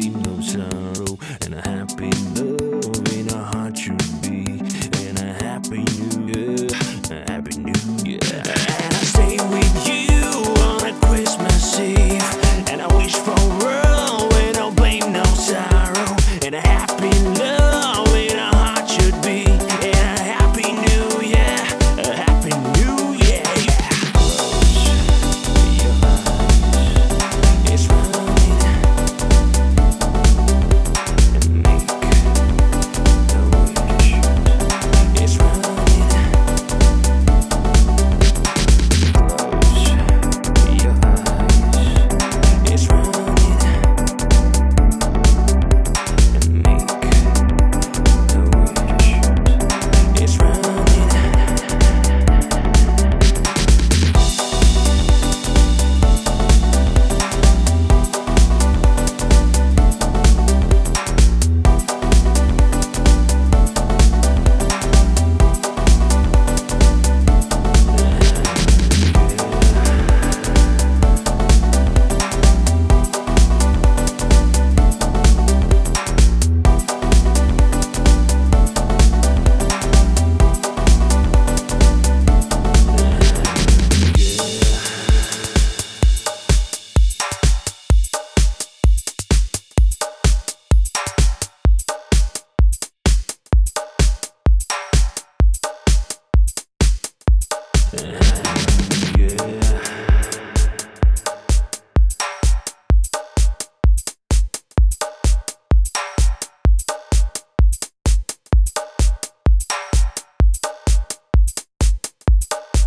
sleep, no sorrow, and a happy love in a heart should be, and a happy new year, a happy new year. And I stay with you on a Christmas Eve, and I wish for a world where no blame, no sorrow, and a happy love.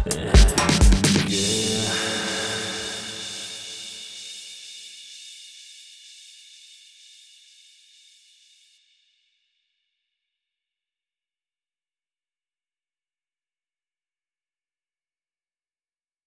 Yeah.